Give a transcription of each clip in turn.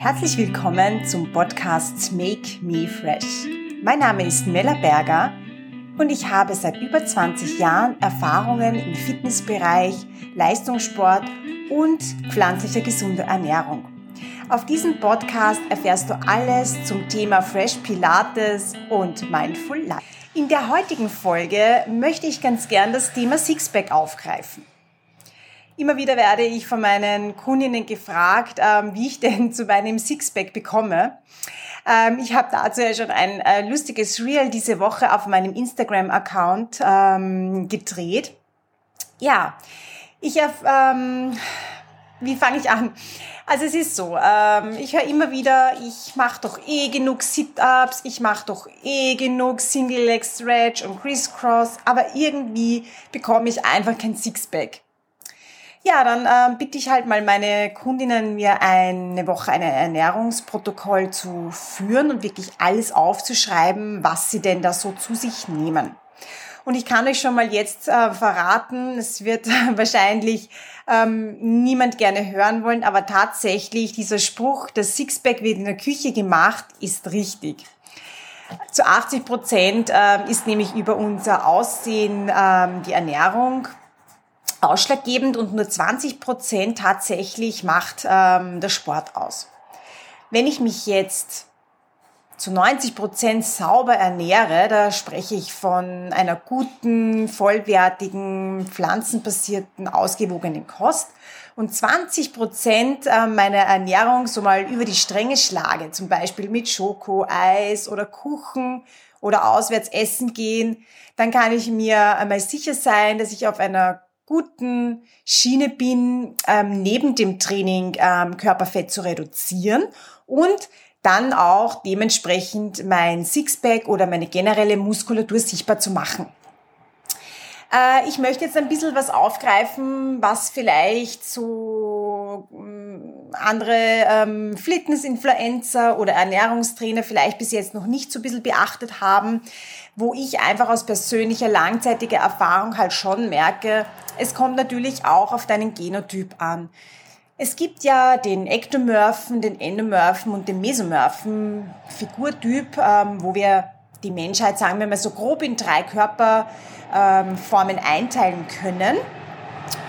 Herzlich willkommen zum Podcast Make Me Fresh. Mein Name ist Mella Berger und ich habe seit über 20 Jahren Erfahrungen im Fitnessbereich, Leistungssport und pflanzlicher gesunder Ernährung. Auf diesem Podcast erfährst du alles zum Thema Fresh Pilates und Mindful Life. In der heutigen Folge möchte ich ganz gern das Thema Sixpack aufgreifen. Immer wieder werde ich von meinen Kundinnen gefragt, ähm, wie ich denn zu meinem Sixpack bekomme. Ähm, ich habe dazu ja schon ein äh, lustiges Reel diese Woche auf meinem Instagram-Account ähm, gedreht. Ja, ich ähm, wie fange ich an? Also es ist so, ähm, ich höre immer wieder, ich mache doch eh genug Sit-ups, ich mache doch eh genug Single Leg Stretch und Crisscross, aber irgendwie bekomme ich einfach kein Sixpack. Ja, dann äh, bitte ich halt mal meine Kundinnen, mir eine Woche ein Ernährungsprotokoll zu führen und wirklich alles aufzuschreiben, was sie denn da so zu sich nehmen. Und ich kann euch schon mal jetzt äh, verraten, es wird wahrscheinlich ähm, niemand gerne hören wollen, aber tatsächlich dieser Spruch, das Sixpack wird in der Küche gemacht, ist richtig. Zu 80 Prozent äh, ist nämlich über unser Aussehen äh, die Ernährung ausschlaggebend und nur 20 Prozent tatsächlich macht ähm, der Sport aus. Wenn ich mich jetzt zu 90 Prozent sauber ernähre, da spreche ich von einer guten, vollwertigen, pflanzenbasierten, ausgewogenen Kost und 20 Prozent äh, meiner Ernährung so mal über die Stränge schlage, zum Beispiel mit Schoko, Eis oder Kuchen oder auswärts essen gehen, dann kann ich mir einmal sicher sein, dass ich auf einer guten Schiene bin, ähm, neben dem Training ähm, Körperfett zu reduzieren und dann auch dementsprechend mein Sixpack oder meine generelle Muskulatur sichtbar zu machen. Äh, ich möchte jetzt ein bisschen was aufgreifen, was vielleicht so mm, andere ähm, Fitness-Influencer oder Ernährungstrainer vielleicht bis jetzt noch nicht so ein bisschen beachtet haben, wo ich einfach aus persönlicher langzeitiger Erfahrung halt schon merke, es kommt natürlich auch auf deinen Genotyp an. Es gibt ja den Ektomorphen, den Endomorphen und den Mesomorphen Figurtyp, ähm, wo wir die Menschheit, sagen wir mal so grob in drei Körperformen ähm, einteilen können.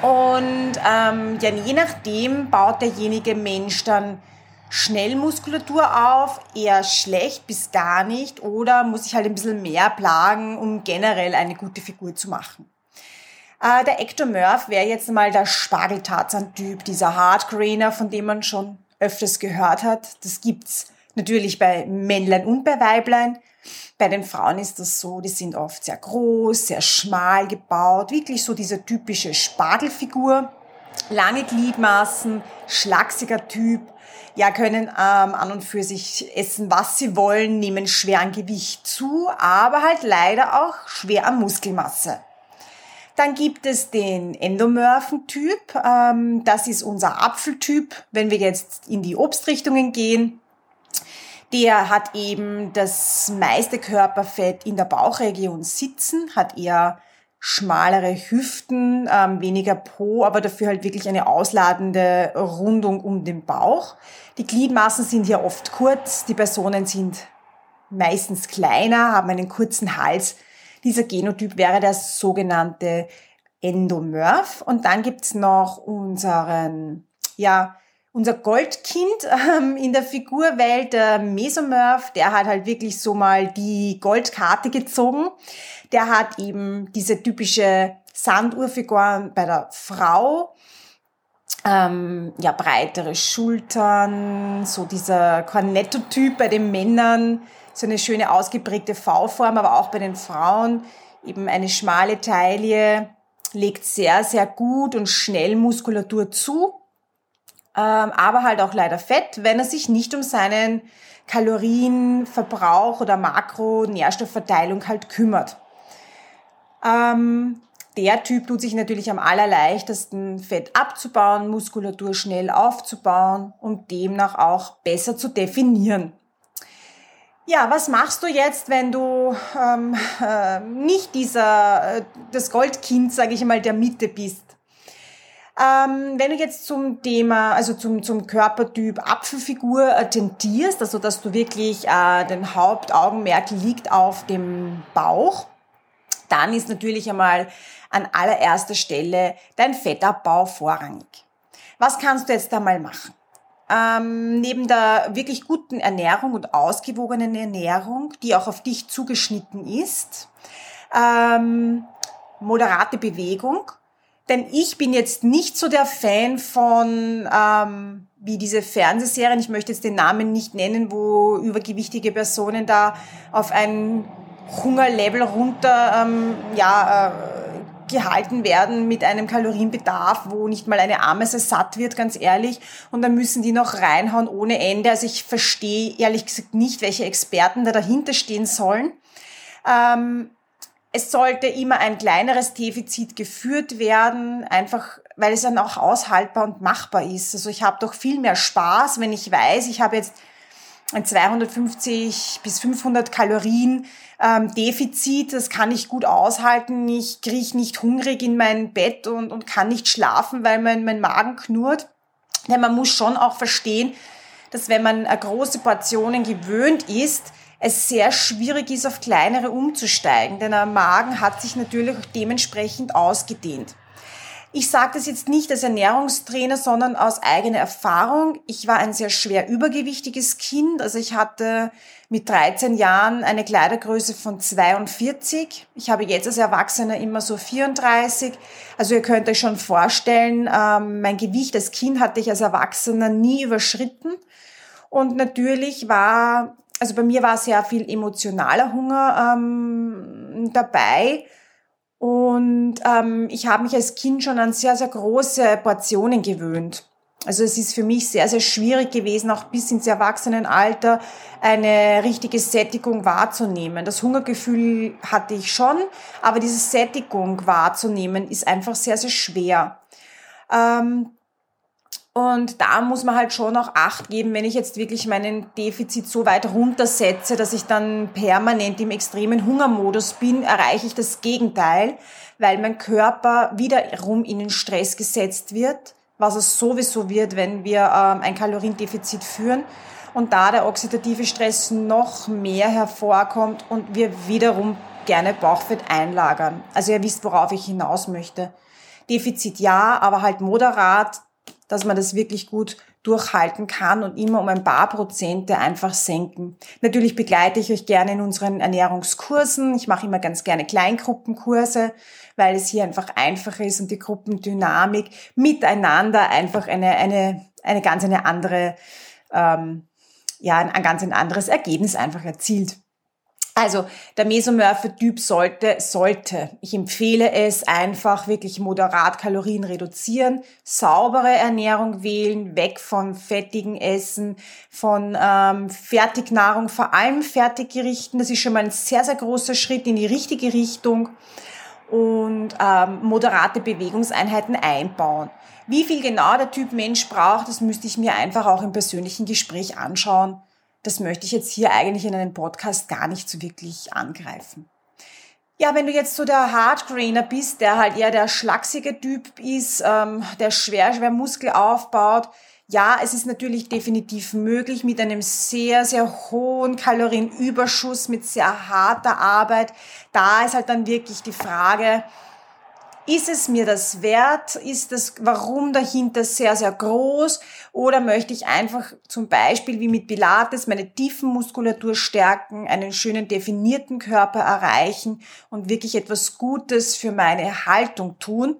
Und ähm, ja, je nachdem baut derjenige Mensch dann schnell Muskulatur auf, eher schlecht bis gar nicht oder muss ich halt ein bisschen mehr plagen, um generell eine gute Figur zu machen. Äh, der Ectomorph wäre jetzt mal der Spargeltarzan-Typ, dieser Hardgrainer, von dem man schon öfters gehört hat. Das gibt's natürlich bei Männlein und bei Weiblein. Bei den Frauen ist das so, die sind oft sehr groß, sehr schmal gebaut, wirklich so diese typische Spargelfigur, lange Gliedmaßen, schlachsiger Typ, ja, können ähm, an und für sich essen, was sie wollen, nehmen schwer an Gewicht zu, aber halt leider auch schwer an Muskelmasse. Dann gibt es den Endomorphen-Typ. Ähm, das ist unser Apfeltyp. Wenn wir jetzt in die Obstrichtungen gehen, der hat eben das meiste Körperfett in der Bauchregion sitzen, hat eher schmalere Hüften, ähm, weniger Po, aber dafür halt wirklich eine ausladende Rundung um den Bauch. Die Gliedmaßen sind hier oft kurz, die Personen sind meistens kleiner, haben einen kurzen Hals. Dieser Genotyp wäre der sogenannte Endomorph. Und dann gibt's noch unseren, ja, unser Goldkind ähm, in der Figurwelt, der Mesomorph, der hat halt wirklich so mal die Goldkarte gezogen. Der hat eben diese typische Sanduhrfigur bei der Frau, ähm, ja, breitere Schultern, so dieser Cornetto-Typ bei den Männern, so eine schöne ausgeprägte V-Form, aber auch bei den Frauen. Eben eine schmale Taille, legt sehr, sehr gut und schnell Muskulatur zu aber halt auch leider Fett, wenn er sich nicht um seinen Kalorienverbrauch oder Makronährstoffverteilung halt kümmert. Ähm, der Typ tut sich natürlich am allerleichtesten, Fett abzubauen, Muskulatur schnell aufzubauen und demnach auch besser zu definieren. Ja, was machst du jetzt, wenn du ähm, äh, nicht dieser, äh, das Goldkind, sage ich mal, der Mitte bist? Ähm, wenn du jetzt zum Thema, also zum, zum Körpertyp Apfelfigur äh, tendierst, also dass du wirklich äh, den Hauptaugenmerk liegt auf dem Bauch, dann ist natürlich einmal an allererster Stelle dein Fettabbau vorrangig. Was kannst du jetzt einmal machen? Ähm, neben der wirklich guten Ernährung und ausgewogenen Ernährung, die auch auf dich zugeschnitten ist, ähm, moderate Bewegung, denn ich bin jetzt nicht so der Fan von, ähm, wie diese Fernsehserien, ich möchte jetzt den Namen nicht nennen, wo übergewichtige Personen da auf ein Hungerlevel runter ähm, ja, äh, gehalten werden mit einem Kalorienbedarf, wo nicht mal eine Ameise satt wird, ganz ehrlich. Und dann müssen die noch reinhauen ohne Ende. Also ich verstehe ehrlich gesagt nicht, welche Experten da dahinter stehen sollen. Ähm, es sollte immer ein kleineres Defizit geführt werden, einfach weil es dann auch aushaltbar und machbar ist. Also ich habe doch viel mehr Spaß, wenn ich weiß, ich habe jetzt ein 250 bis 500 Kalorien ähm, Defizit, das kann ich gut aushalten. Ich kriege nicht hungrig in mein Bett und, und kann nicht schlafen, weil mein, mein Magen knurrt. Denn man muss schon auch verstehen, dass wenn man große Portionen gewöhnt ist, es sehr schwierig ist, auf kleinere umzusteigen, denn der Magen hat sich natürlich dementsprechend ausgedehnt. Ich sage das jetzt nicht als Ernährungstrainer, sondern aus eigener Erfahrung. Ich war ein sehr schwer übergewichtiges Kind. Also ich hatte mit 13 Jahren eine Kleidergröße von 42. Ich habe jetzt als Erwachsener immer so 34. Also ihr könnt euch schon vorstellen, ähm, mein Gewicht als Kind hatte ich als Erwachsener nie überschritten. Und natürlich war also bei mir war sehr viel emotionaler Hunger ähm, dabei. Und ähm, ich habe mich als Kind schon an sehr, sehr große Portionen gewöhnt. Also es ist für mich sehr, sehr schwierig gewesen, auch bis ins Erwachsenenalter eine richtige Sättigung wahrzunehmen. Das Hungergefühl hatte ich schon, aber diese Sättigung wahrzunehmen ist einfach sehr, sehr schwer. Ähm, und da muss man halt schon auch Acht geben, wenn ich jetzt wirklich meinen Defizit so weit runtersetze, dass ich dann permanent im extremen Hungermodus bin, erreiche ich das Gegenteil, weil mein Körper wiederum in den Stress gesetzt wird, was es sowieso wird, wenn wir ähm, ein Kaloriendefizit führen. Und da der oxidative Stress noch mehr hervorkommt und wir wiederum gerne Bauchfett einlagern. Also ihr wisst, worauf ich hinaus möchte. Defizit ja, aber halt moderat, dass man das wirklich gut durchhalten kann und immer um ein paar Prozente einfach senken. Natürlich begleite ich euch gerne in unseren Ernährungskursen. Ich mache immer ganz gerne Kleingruppenkurse, weil es hier einfach einfach ist und die Gruppendynamik miteinander einfach eine, eine, eine ganz eine andere, ähm, ja, ein, ein ganz ein anderes Ergebnis einfach erzielt. Also der Mesomorphe-Typ sollte, sollte, ich empfehle es einfach wirklich moderat Kalorien reduzieren, saubere Ernährung wählen, weg von fettigen Essen, von ähm, Fertignahrung, vor allem Fertiggerichten. Das ist schon mal ein sehr, sehr großer Schritt in die richtige Richtung und ähm, moderate Bewegungseinheiten einbauen. Wie viel genau der Typ Mensch braucht, das müsste ich mir einfach auch im persönlichen Gespräch anschauen das möchte ich jetzt hier eigentlich in einem Podcast gar nicht so wirklich angreifen. Ja, wenn du jetzt so der Hardgrainer bist, der halt eher der schlachsige Typ ist, ähm, der schwer, schwer Muskel aufbaut, ja, es ist natürlich definitiv möglich mit einem sehr, sehr hohen Kalorienüberschuss, mit sehr harter Arbeit. Da ist halt dann wirklich die Frage, ist es mir das wert? Ist das Warum dahinter sehr, sehr groß? Oder möchte ich einfach zum Beispiel wie mit Pilates meine Tiefenmuskulatur stärken, einen schönen definierten Körper erreichen und wirklich etwas Gutes für meine Haltung tun?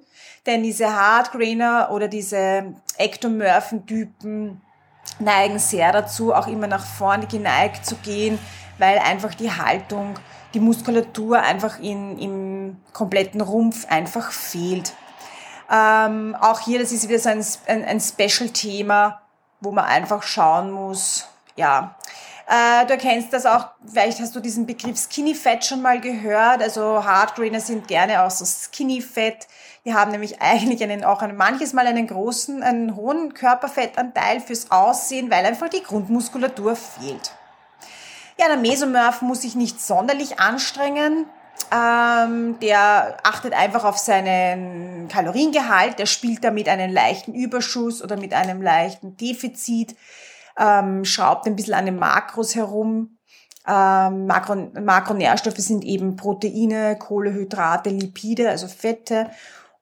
Denn diese Hardgrainer oder diese Ektomorphen-Typen neigen sehr dazu, auch immer nach vorne geneigt zu gehen, weil einfach die Haltung die Muskulatur einfach in, im kompletten Rumpf einfach fehlt. Ähm, auch hier, das ist wieder so ein, ein, ein Special-Thema, wo man einfach schauen muss, ja. Äh, du erkennst das auch, vielleicht hast du diesen Begriff Skinny Fat schon mal gehört. Also Hardgrainer sind gerne auch so Skinny Fat. Die haben nämlich eigentlich einen, auch einen, manches Mal einen großen, einen hohen Körperfettanteil fürs Aussehen, weil einfach die Grundmuskulatur fehlt. Ja, der Mesomorph muss sich nicht sonderlich anstrengen. Ähm, der achtet einfach auf seinen Kaloriengehalt, der spielt da mit einem leichten Überschuss oder mit einem leichten Defizit, ähm, schraubt ein bisschen an den Makros herum. Ähm, Makro, Makronährstoffe sind eben Proteine, Kohlehydrate, Lipide, also Fette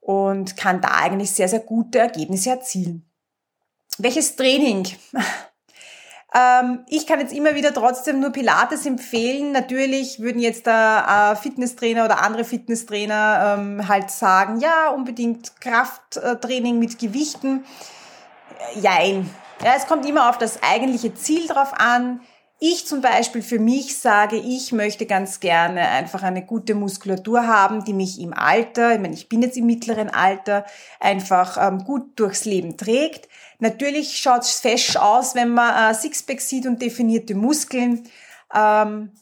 und kann da eigentlich sehr, sehr gute Ergebnisse erzielen. Welches Training? Ähm, ich kann jetzt immer wieder trotzdem nur Pilates empfehlen. Natürlich würden jetzt der äh, Fitnesstrainer oder andere Fitnesstrainer ähm, halt sagen, ja, unbedingt Krafttraining mit Gewichten. Jein. Ja, es kommt immer auf das eigentliche Ziel drauf an. Ich zum Beispiel für mich sage, ich möchte ganz gerne einfach eine gute Muskulatur haben, die mich im Alter, ich meine, ich bin jetzt im mittleren Alter, einfach ähm, gut durchs Leben trägt. Natürlich schaut es fesch aus, wenn man äh, Sixpack sieht und definierte Muskeln. Ähm,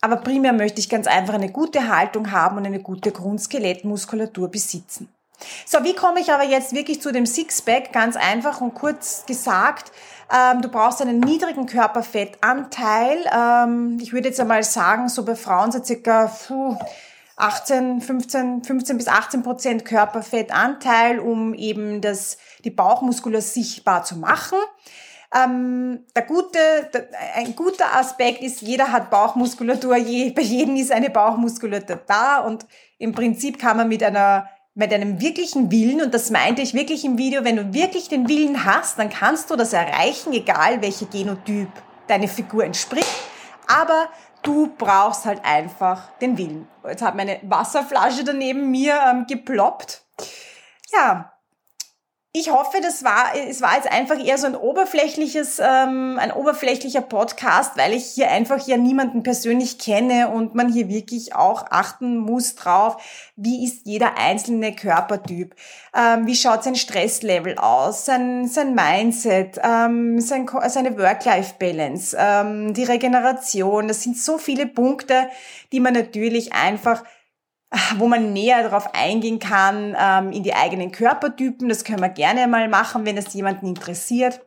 aber primär möchte ich ganz einfach eine gute Haltung haben und eine gute Grundskelettmuskulatur besitzen. So, wie komme ich aber jetzt wirklich zu dem Sixpack? Ganz einfach und kurz gesagt, ähm, du brauchst einen niedrigen Körperfettanteil. Ähm, ich würde jetzt einmal sagen, so bei Frauen so circa puh, 18, 15, 15 bis 18 Prozent Körperfettanteil, um eben das, die Bauchmuskulatur sichtbar zu machen. Ähm, der gute, der, ein guter Aspekt ist, jeder hat Bauchmuskulatur, je, bei jedem ist eine Bauchmuskulatur da und im Prinzip kann man mit einer mit einem wirklichen Willen, und das meinte ich wirklich im Video, wenn du wirklich den Willen hast, dann kannst du das erreichen, egal welcher Genotyp deine Figur entspricht. Aber du brauchst halt einfach den Willen. Jetzt hat meine Wasserflasche daneben mir ähm, geploppt. Ja, ich hoffe, das war, es war jetzt einfach eher so ein oberflächliches, ähm, ein oberflächlicher Podcast, weil ich hier einfach ja niemanden persönlich kenne und man hier wirklich auch achten muss drauf, wie ist jeder einzelne Körpertyp, ähm, wie schaut sein Stresslevel aus, sein, sein Mindset, ähm, sein, seine Work-Life-Balance, ähm, die Regeneration. Das sind so viele Punkte, die man natürlich einfach wo man näher darauf eingehen kann, ähm, in die eigenen Körpertypen. Das können wir gerne mal machen, wenn es jemanden interessiert.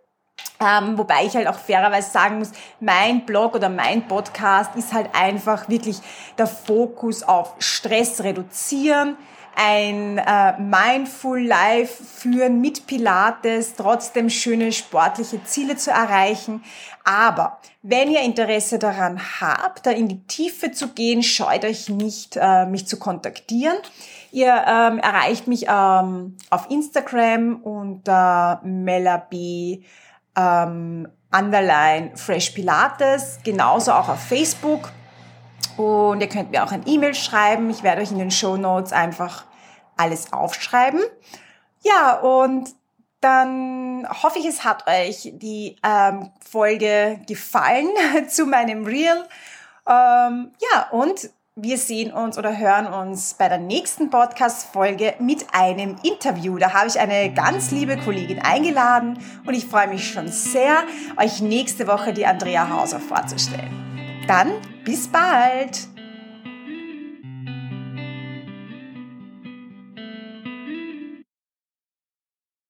Ähm, wobei ich halt auch fairerweise sagen muss, mein Blog oder mein Podcast ist halt einfach wirklich der Fokus auf Stress reduzieren, ein äh, Mindful Life führen mit Pilates, trotzdem schöne sportliche Ziele zu erreichen. Aber wenn ihr Interesse daran habt, da in die Tiefe zu gehen, scheut euch nicht, äh, mich zu kontaktieren. Ihr ähm, erreicht mich ähm, auf Instagram unter Melabi ähm, Underline Fresh Pilates, genauso auch auf Facebook. Und ihr könnt mir auch ein E-Mail schreiben. Ich werde euch in den Show Notes einfach alles aufschreiben. Ja, und dann hoffe ich, es hat euch die ähm, Folge gefallen zu meinem Reel. Ähm, ja, und wir sehen uns oder hören uns bei der nächsten Podcast-Folge mit einem Interview. Da habe ich eine ganz liebe Kollegin eingeladen und ich freue mich schon sehr, euch nächste Woche die Andrea Hauser vorzustellen. Dann bis bald!